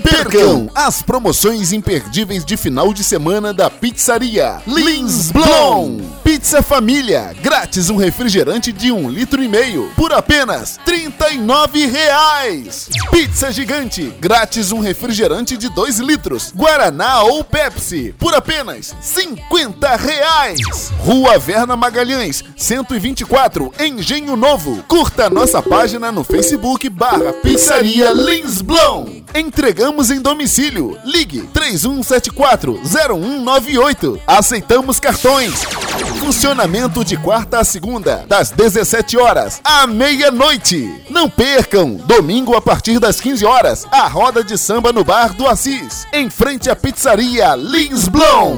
Percam as promoções imperdíveis de final de semana da pizzaria Lins Blom. Pizza Família, grátis um refrigerante de um litro e meio por apenas 39 reais. Pizza Gigante, grátis um refrigerante de 2 litros, Guaraná ou Pepsi por apenas 50 reais. Rua Verna Magalhães, 124, Engenho Novo. Curta nossa página no Facebook barra Pizzaria Lins Blom. Entregamos em domicílio. Ligue 3174-0198. Aceitamos cartões. Funcionamento de quarta a segunda, das 17 horas à meia-noite. Não percam! Domingo a partir das 15 horas, a roda de samba no Bar do Assis, em frente à pizzaria Lins Blom.